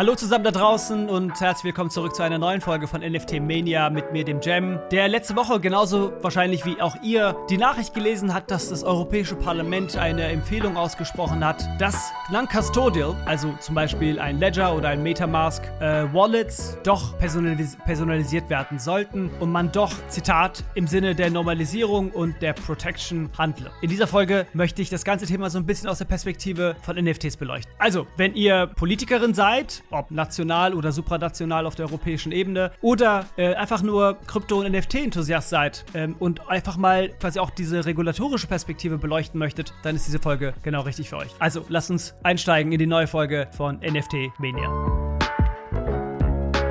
Hallo zusammen da draußen und herzlich willkommen zurück zu einer neuen Folge von NFT Mania mit mir, dem Jam, der letzte Woche genauso wahrscheinlich wie auch ihr die Nachricht gelesen hat, dass das Europäische Parlament eine Empfehlung ausgesprochen hat, dass Non-Custodial, also zum Beispiel ein Ledger oder ein Metamask, äh, Wallets doch personalis personalisiert werden sollten und man doch, Zitat, im Sinne der Normalisierung und der Protection handle. In dieser Folge möchte ich das ganze Thema so ein bisschen aus der Perspektive von NFTs beleuchten. Also, wenn ihr Politikerin seid, ob national oder supranational auf der europäischen Ebene oder äh, einfach nur Krypto- und NFT-Enthusiast seid ähm, und einfach mal quasi auch diese regulatorische Perspektive beleuchten möchtet, dann ist diese Folge genau richtig für euch. Also lasst uns einsteigen in die neue Folge von NFT Mania.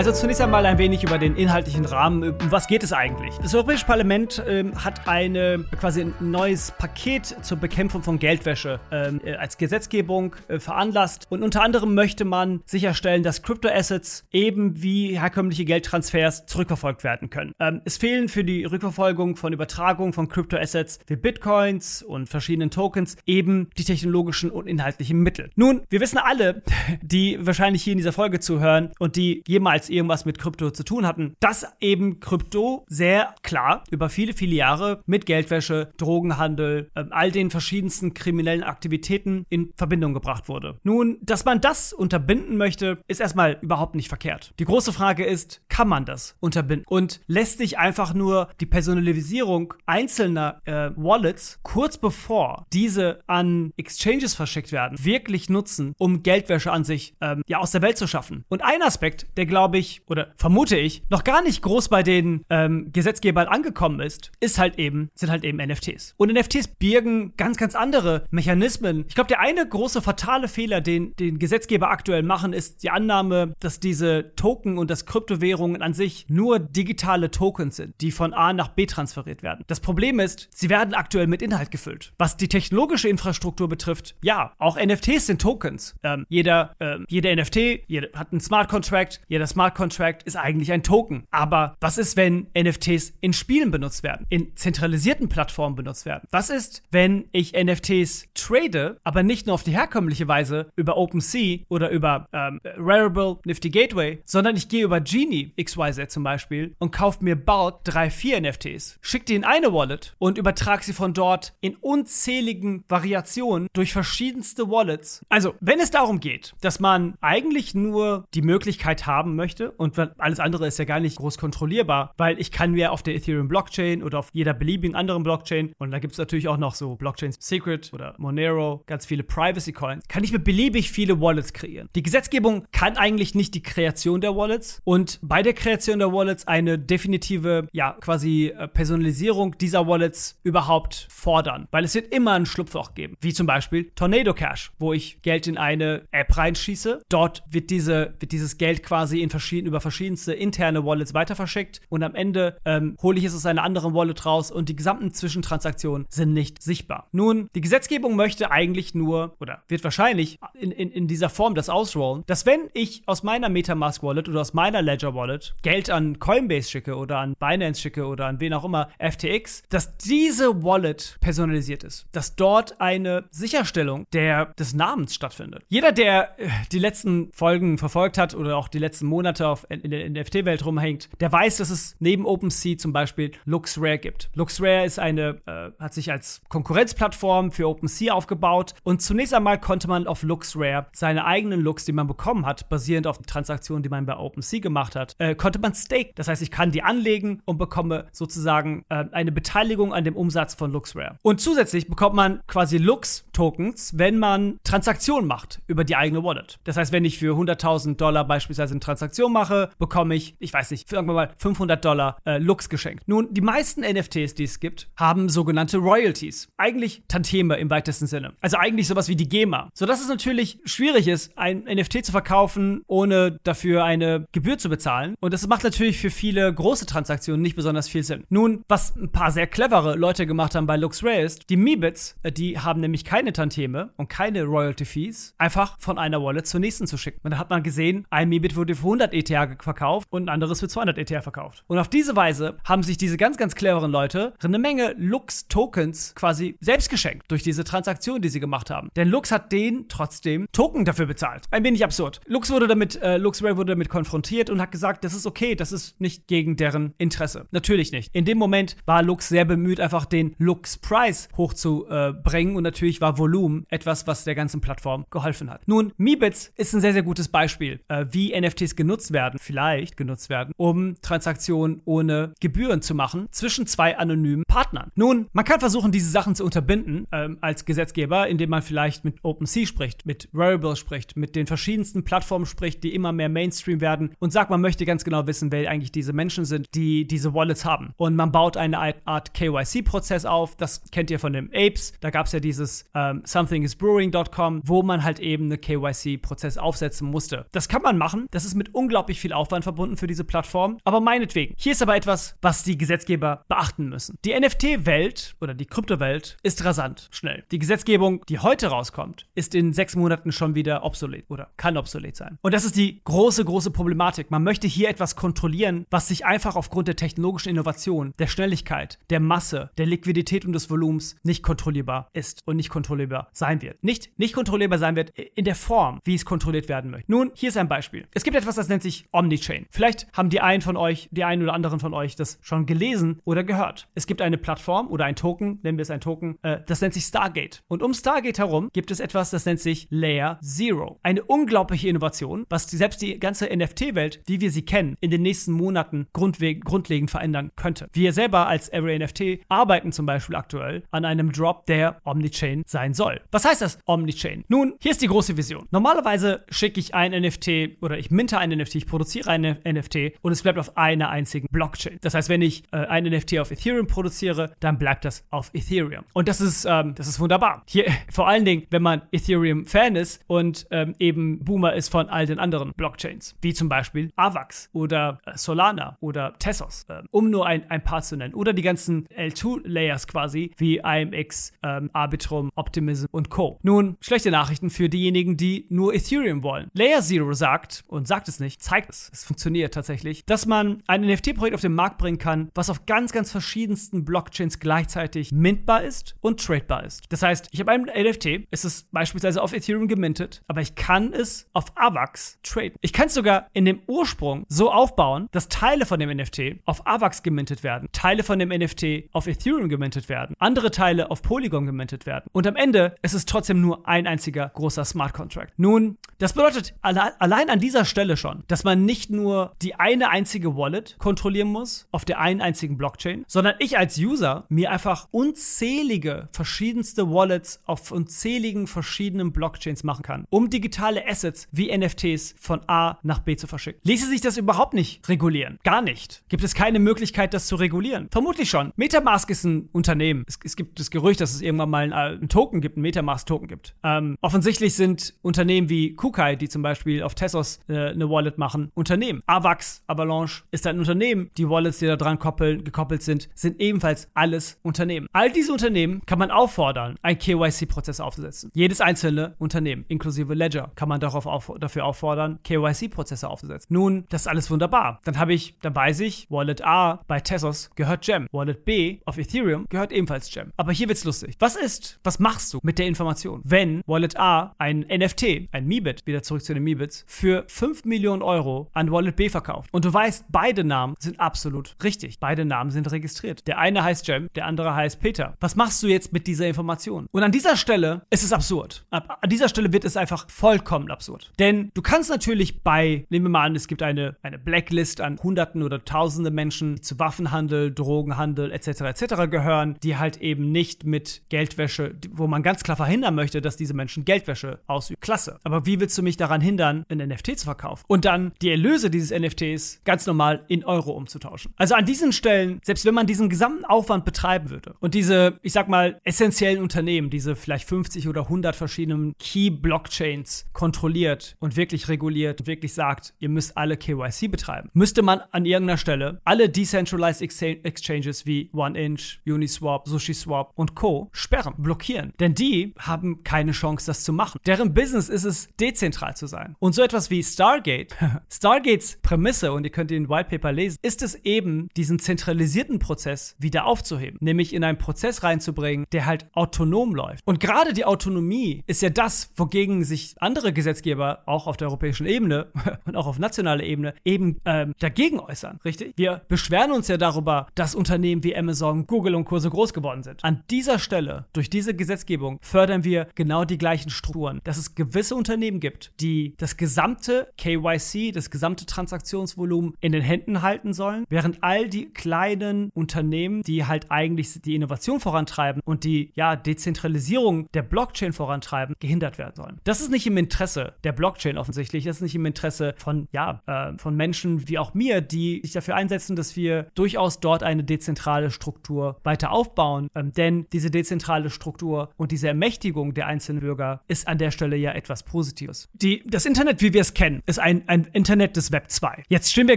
Also zunächst einmal ein wenig über den inhaltlichen Rahmen. Um was geht es eigentlich? Das Europäische Parlament ähm, hat eine quasi ein neues Paket zur Bekämpfung von Geldwäsche ähm, äh, als Gesetzgebung äh, veranlasst. Und unter anderem möchte man sicherstellen, dass Crypto-Assets eben wie herkömmliche Geldtransfers zurückverfolgt werden können. Ähm, es fehlen für die Rückverfolgung von Übertragung von Crypto-Assets wie Bitcoins und verschiedenen Tokens eben die technologischen und inhaltlichen Mittel. Nun, wir wissen alle, die wahrscheinlich hier in dieser Folge zuhören und die jemals irgendwas mit Krypto zu tun hatten, dass eben Krypto sehr klar über viele, viele Jahre mit Geldwäsche, Drogenhandel, äh, all den verschiedensten kriminellen Aktivitäten in Verbindung gebracht wurde. Nun, dass man das unterbinden möchte, ist erstmal überhaupt nicht verkehrt. Die große Frage ist, kann man das unterbinden? Und lässt sich einfach nur die Personalisierung einzelner äh, Wallets kurz bevor diese an Exchanges verschickt werden, wirklich nutzen, um Geldwäsche an sich ähm, ja aus der Welt zu schaffen? Und ein Aspekt, der glaube ich ich, oder vermute ich, noch gar nicht groß bei den ähm, Gesetzgebern angekommen ist, ist halt eben, sind halt eben NFTs. Und NFTs birgen ganz, ganz andere Mechanismen. Ich glaube, der eine große fatale Fehler, den, den Gesetzgeber aktuell machen, ist die Annahme, dass diese Token und das Kryptowährungen an sich nur digitale Tokens sind, die von A nach B transferiert werden. Das Problem ist, sie werden aktuell mit Inhalt gefüllt. Was die technologische Infrastruktur betrifft, ja, auch NFTs sind Tokens. Ähm, jeder, ähm, jeder NFT jeder hat einen Smart Contract, jeder Smart Smart Contract ist eigentlich ein Token. Aber was ist, wenn NFTs in Spielen benutzt werden, in zentralisierten Plattformen benutzt werden? Was ist, wenn ich NFTs trade, aber nicht nur auf die herkömmliche Weise über OpenSea oder über ähm, Rarible, Nifty Gateway, sondern ich gehe über Genie XYZ zum Beispiel und kaufe mir bald drei, vier NFTs, schicke die in eine Wallet und übertrage sie von dort in unzähligen Variationen durch verschiedenste Wallets. Also, wenn es darum geht, dass man eigentlich nur die Möglichkeit haben möchte, möchte. Und alles andere ist ja gar nicht groß kontrollierbar, weil ich kann mir auf der Ethereum Blockchain oder auf jeder beliebigen anderen Blockchain, und da gibt es natürlich auch noch so Blockchains Secret oder Monero, ganz viele Privacy Coins, kann ich mir beliebig viele Wallets kreieren. Die Gesetzgebung kann eigentlich nicht die Kreation der Wallets und bei der Kreation der Wallets eine definitive, ja, quasi äh, Personalisierung dieser Wallets überhaupt fordern, weil es wird immer ein Schlupfloch geben, wie zum Beispiel Tornado Cash, wo ich Geld in eine App reinschieße. Dort wird, diese, wird dieses Geld quasi in verschieden, über verschiedenste interne Wallets weiter verschickt und am Ende ähm, hole ich es aus einer anderen Wallet raus und die gesamten Zwischentransaktionen sind nicht sichtbar. Nun, die Gesetzgebung möchte eigentlich nur oder wird wahrscheinlich in, in, in dieser Form das ausrollen, dass wenn ich aus meiner Metamask Wallet oder aus meiner Ledger Wallet Geld an Coinbase schicke oder an Binance schicke oder an wen auch immer FTX, dass diese Wallet personalisiert ist, dass dort eine Sicherstellung der, des Namens stattfindet. Jeder, der äh, die letzten Folgen verfolgt hat oder auch die letzten Monate Monate auf, in der NFT-Welt rumhängt, der weiß, dass es neben OpenSea zum Beispiel LuxRare gibt. LuxRare ist eine, äh, hat sich als Konkurrenzplattform für OpenSea aufgebaut und zunächst einmal konnte man auf LuxRare seine eigenen Looks, die man bekommen hat, basierend auf Transaktionen, die man bei OpenSea gemacht hat, äh, konnte man stake. Das heißt, ich kann die anlegen und bekomme sozusagen äh, eine Beteiligung an dem Umsatz von LuxRare. Und zusätzlich bekommt man quasi Lux-Tokens, wenn man Transaktionen macht über die eigene Wallet. Das heißt, wenn ich für 100.000 Dollar beispielsweise eine Transaktion Transaktion mache, bekomme ich, ich weiß nicht, sagen wir mal 500 Dollar äh, Lux geschenkt. Nun, die meisten NFTs, die es gibt, haben sogenannte Royalties. Eigentlich Tantieme im weitesten Sinne. Also eigentlich sowas wie die GEMA. Sodass es natürlich schwierig ist, ein NFT zu verkaufen, ohne dafür eine Gebühr zu bezahlen. Und das macht natürlich für viele große Transaktionen nicht besonders viel Sinn. Nun, was ein paar sehr clevere Leute gemacht haben bei LuxRare ist, die Meebits, äh, die haben nämlich keine Tantieme und keine Royalty Fees, einfach von einer Wallet zur nächsten zu schicken. Und da hat man gesehen, ein Meebit wurde für 100 100 ETH verkauft und ein anderes für 200 ETH verkauft. Und auf diese Weise haben sich diese ganz, ganz cleveren Leute eine Menge Lux-Tokens quasi selbst geschenkt durch diese Transaktion, die sie gemacht haben. Denn Lux hat denen trotzdem Token dafür bezahlt. Ein wenig absurd. Lux wurde damit, äh, LuxRay wurde damit konfrontiert und hat gesagt, das ist okay, das ist nicht gegen deren Interesse. Natürlich nicht. In dem Moment war Lux sehr bemüht, einfach den Lux-Price hochzubringen und natürlich war Volumen etwas, was der ganzen Plattform geholfen hat. Nun, Meebits ist ein sehr, sehr gutes Beispiel, äh, wie NFTs genutzt werden, vielleicht genutzt werden, um Transaktionen ohne Gebühren zu machen zwischen zwei anonymen Partnern. Nun, man kann versuchen, diese Sachen zu unterbinden ähm, als Gesetzgeber, indem man vielleicht mit OpenSea spricht, mit Rarible spricht, mit den verschiedensten Plattformen spricht, die immer mehr Mainstream werden und sagt, man möchte ganz genau wissen, wer eigentlich diese Menschen sind, die diese Wallets haben. Und man baut eine Art KYC-Prozess auf. Das kennt ihr von den Apes. Da gab es ja dieses ähm, somethingisbrewing.com, wo man halt eben eine KYC-Prozess aufsetzen musste. Das kann man machen. Das ist mit unglaublich viel Aufwand verbunden für diese Plattform. Aber meinetwegen. Hier ist aber etwas, was die Gesetzgeber beachten müssen. Die NFT-Welt oder die Kryptowelt ist rasant schnell. Die Gesetzgebung, die heute rauskommt, ist in sechs Monaten schon wieder obsolet oder kann obsolet sein. Und das ist die große, große Problematik. Man möchte hier etwas kontrollieren, was sich einfach aufgrund der technologischen Innovation, der Schnelligkeit, der Masse, der Liquidität und des Volumens nicht kontrollierbar ist und nicht kontrollierbar sein wird. Nicht, nicht kontrollierbar sein wird in der Form, wie es kontrolliert werden möchte. Nun, hier ist ein Beispiel. Es gibt etwas, das nennt sich Omnichain. Vielleicht haben die einen von euch, die einen oder anderen von euch das schon gelesen oder gehört. Es gibt eine Plattform oder ein Token, nennen wir es ein Token, äh, das nennt sich Stargate. Und um Stargate herum gibt es etwas, das nennt sich Layer Zero. Eine unglaubliche Innovation, was die, selbst die ganze NFT-Welt, wie wir sie kennen, in den nächsten Monaten grundlegend verändern könnte. Wir selber als Every NFT arbeiten zum Beispiel aktuell an einem Drop, der Omnichain sein soll. Was heißt das Omnichain? Nun, hier ist die große Vision. Normalerweise schicke ich ein NFT oder ich minte ein NFT, ich produziere ein NFT und es bleibt auf einer einzigen Blockchain. Das heißt, wenn ich äh, ein NFT auf Ethereum produziere, dann bleibt das auf Ethereum. Und das ist, ähm, das ist wunderbar. Hier, vor allen Dingen, wenn man Ethereum-Fan ist und ähm, eben Boomer ist von all den anderen Blockchains, wie zum Beispiel Avax oder äh, Solana oder Tessos, äh, um nur ein, ein paar zu nennen. Oder die ganzen L2-Layers quasi, wie IMX, ähm, Arbitrum, Optimism und Co. Nun, schlechte Nachrichten für diejenigen, die nur Ethereum wollen. Layer Zero sagt, und sagt es nicht, zeigt es, es funktioniert tatsächlich, dass man ein NFT-Projekt auf den Markt bringen kann, was auf ganz, ganz verschiedensten Blockchains gleichzeitig mintbar ist und tradebar ist. Das heißt, ich habe ein NFT, es ist beispielsweise auf Ethereum gemintet, aber ich kann es auf AVAX traden. Ich kann es sogar in dem Ursprung so aufbauen, dass Teile von dem NFT auf AVAX gemintet werden, Teile von dem NFT auf Ethereum gemintet werden, andere Teile auf Polygon gemintet werden. Und am Ende ist es trotzdem nur ein einziger großer Smart Contract. Nun, das bedeutet alle, allein an dieser Stelle schon, dass man nicht nur die eine einzige Wallet kontrollieren muss auf der einen einzigen Blockchain, sondern ich als User mir einfach unzählige verschiedenste Wallets auf unzähligen verschiedenen Blockchains machen kann, um digitale Assets wie NFTs von A nach B zu verschicken. Ließe sich das überhaupt nicht regulieren? Gar nicht. Gibt es keine Möglichkeit, das zu regulieren? Vermutlich schon. Metamask ist ein Unternehmen. Es, es gibt das Gerücht, dass es irgendwann mal einen, Token gibt, einen Metamask-Token gibt. Ähm, offensichtlich sind Unternehmen wie Kukai, die zum Beispiel auf Tessos äh, eine Wallet machen, Unternehmen. Avax, Avalanche ist ein Unternehmen. Die Wallets, die da dran koppeln, gekoppelt sind, sind ebenfalls alles Unternehmen. All diese Unternehmen kann man auffordern, einen KYC-Prozess aufzusetzen. Jedes einzelne Unternehmen, inklusive Ledger, kann man darauf auf, dafür auffordern, KYC-Prozesse aufzusetzen. Nun, das ist alles wunderbar. Dann habe ich, dann weiß ich, Wallet A bei Tessos gehört Gem. Wallet B auf Ethereum gehört ebenfalls Gem. Aber hier wird's lustig. Was ist, was machst du mit der Information, wenn Wallet A ein NFT, ein Meebit, wieder zurück zu den Meebits, für 5 Millionen Euro an Wallet B verkauft? Und du weißt, beide Namen sind absolut richtig. Beide Namen sind registriert. Der eine heißt Gem, der andere heißt Peter. Was machst du jetzt mit dieser Information? Und an dieser Stelle ist es absurd. An dieser Stelle wird es einfach vollkommen absurd. Denn du kannst natürlich bei, nehmen wir mal an, es gibt eine, eine Blacklist an Hunderten oder Tausende Menschen, die zu Waffenhandel, Drogenhandel etc. etc. gehören, die halt eben nicht mit Geldwäsche, wo man ganz klar verhindern möchte, dass diese Menschen Geldwäsche ausüben. Klasse. Aber wie willst du mich daran hindern, ein NFT zu verkaufen? Und dann die Erlöse dieses NFTs ganz normal in Euro umzutauschen. Also an diesen Stellen, selbst wenn man diesen gesamten Aufwand betreiben würde und diese, ich sag mal, essentiellen Unternehmen, diese vielleicht 50 oder 100 verschiedenen Key-Blockchains kontrolliert und wirklich reguliert und wirklich sagt, ihr müsst alle KYC betreiben, müsste man an irgendeiner Stelle alle Decentralized Exchanges wie OneInch, Uniswap, SushiSwap und Co. sperren, blockieren. Denn die haben keine Chance, das zu machen. Deren Business ist es, dezentral zu sein. Und so etwas wie Stargate Stargates Prämisse, und ihr könnt den White Paper lesen, ist es eben, diesen zentralisierten Prozess wieder aufzuheben. Nämlich in einen Prozess reinzubringen, der halt autonom läuft. Und gerade die Autonomie ist ja das, wogegen sich andere Gesetzgeber auch auf der europäischen Ebene und auch auf nationaler Ebene eben ähm, dagegen äußern. Richtig? Wir beschweren uns ja darüber, dass Unternehmen wie Amazon, Google und Kurse groß geworden sind. An dieser Stelle, durch diese Gesetzgebung, fördern wir genau die gleichen Strukturen. Dass es gewisse Unternehmen gibt, die das gesamte KYC, das gesamte Transaktionsvolumen in den Händen halten sollen, während all die kleinen Unternehmen, die halt eigentlich die Innovation vorantreiben und die ja Dezentralisierung der Blockchain vorantreiben, gehindert werden sollen. Das ist nicht im Interesse der Blockchain offensichtlich, das ist nicht im Interesse von ja äh, von Menschen wie auch mir, die sich dafür einsetzen, dass wir durchaus dort eine dezentrale Struktur weiter aufbauen, ähm, denn diese dezentrale Struktur und diese Ermächtigung der einzelnen Bürger ist an der Stelle ja etwas Positives. Die, das Internet, wie wir es kennen, ist ein, ein Internet des Web 2. Jetzt stehen wir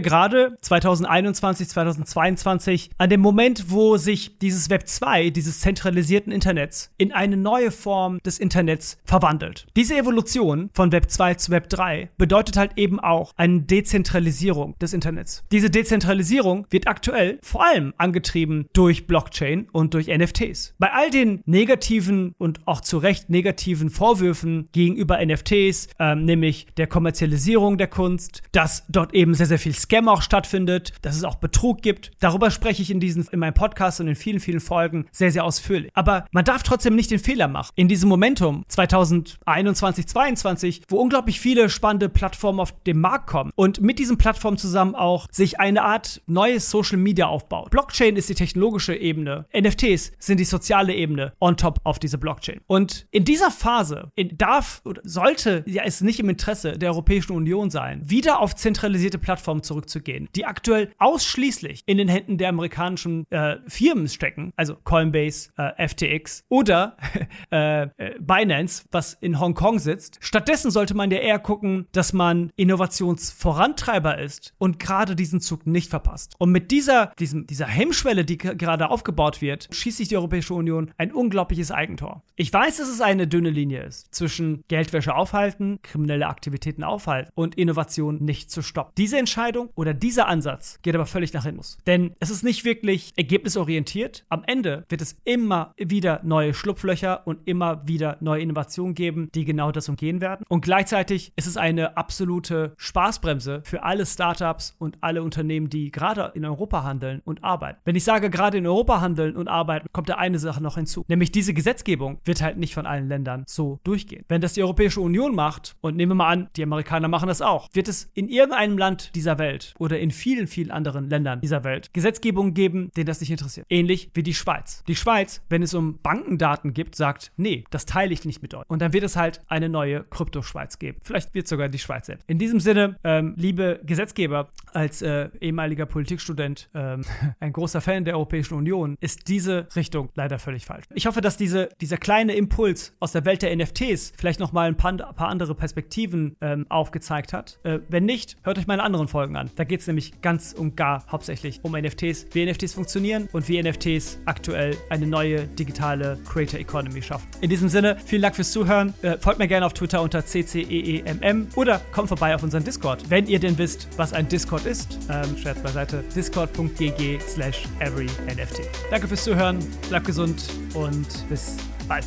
gerade 2021, 2022 an dem Moment, wo sich dieses Web 2, dieses zentralisierten Internets, in eine neue Form des Internets verwandelt. Diese Evolution von Web 2 zu Web 3 bedeutet halt eben auch eine Dezentralisierung des Internets. Diese Dezentralisierung wird aktuell vor allem angetrieben durch Blockchain und durch NFTs. Bei all den negativen und auch zu Recht negativen Vorwürfen gegenüber NFTs, ähm, nämlich der Kommerzialisierung der Kunst, dass dort eben sehr, sehr viel Scam auch stattfindet, dass es auch Betrug gibt. Darüber spreche ich in, diesen, in meinem Podcast und in vielen, vielen Folgen sehr, sehr ausführlich. Aber man darf trotzdem nicht den Fehler machen. In diesem Momentum 2021, 2022, wo unglaublich viele spannende Plattformen auf den Markt kommen und mit diesen Plattformen zusammen auch sich eine Art neues Social Media aufbaut. Blockchain ist die technologische Ebene, NFTs sind die soziale Ebene on top auf diese Blockchain. Und in dieser Phase darf oder sollte ja es nicht im Interesse der Europäischen Union sein, wieder auf zentralisierte Plattformen zurückzugehen, die aktuell ausschließlich in den Händen der amerikanischen äh, Firmen stecken, also Coinbase, äh, FTX oder äh, äh, Binance, was in Hongkong sitzt. Stattdessen sollte man ja eher gucken, dass man Innovationsvorantreiber ist und gerade diesen Zug nicht verpasst. Und mit dieser, diesem, dieser Hemmschwelle, die gerade aufgebaut wird, schießt sich die Europäische Union ein unglaubliches Eigentor. Ich weiß, dass es eine dünne Linie ist zwischen Geldwäsche aufhalten, kriminelle Aktivitäten aufhalten und Innovation nicht zu stoppen. Diese Entscheidung oder dieser Ansatz geht aber völlig nach hinten. Denn es ist nicht wirklich ergebnisorientiert. Am Ende wird es immer wieder neue Schlupflöcher und immer wieder neue Innovationen geben, die genau das umgehen werden. Und gleichzeitig ist es eine absolute Spaßbremse für alle Startups und alle Unternehmen, die gerade in Europa handeln und arbeiten. Wenn ich sage gerade in Europa handeln und arbeiten, kommt da eine Sache noch hinzu. Nämlich diese Gesetzgebung wird halt nicht von allen Ländern so durchgehen. Wenn das die Europäische Union macht, und nehmen wir mal an, die Amerikaner machen das auch, wird es in irgendeinem Land dieser Welt oder in vielen, vielen anderen Ländern dieser Welt Gesetzgebungen geben, denen das nicht interessiert. Ähnlich wie die Schweiz. Die Schweiz, wenn es um Bankendaten gibt, sagt, nee, das teile ich nicht mit euch. Und dann wird es halt eine neue Krypto-Schweiz geben. Vielleicht wird sogar die Schweiz selbst. In diesem Sinne, ähm, liebe Gesetzgeber, als äh, ehemaliger Politikstudent, ähm, ein großer Fan der Europäischen Union, ist diese Richtung leider völlig falsch. Ich hoffe, dass diese, dieser kleine Impuls aus der Welt der NFTs vielleicht nochmal ein paar, paar andere Perspektiven ähm, aufgezeigt hat. Äh, wenn nicht, hört euch meine anderen Folgen an. Da geht es nämlich ganz und gar hauptsächlich um NFTs, wie NFTs funktionieren und wie NFTs aktuell eine neue digitale Creator Economy schaffen. In diesem Sinne, vielen Dank fürs Zuhören. Äh, folgt mir gerne auf Twitter unter CCEEMM oder kommt vorbei auf unseren Discord. Wenn ihr denn wisst, was ein Discord ist, ähm, Scherz beiseite, discord.gg slash everynft. Danke fürs Zuhören, bleibt gesund und bis bald.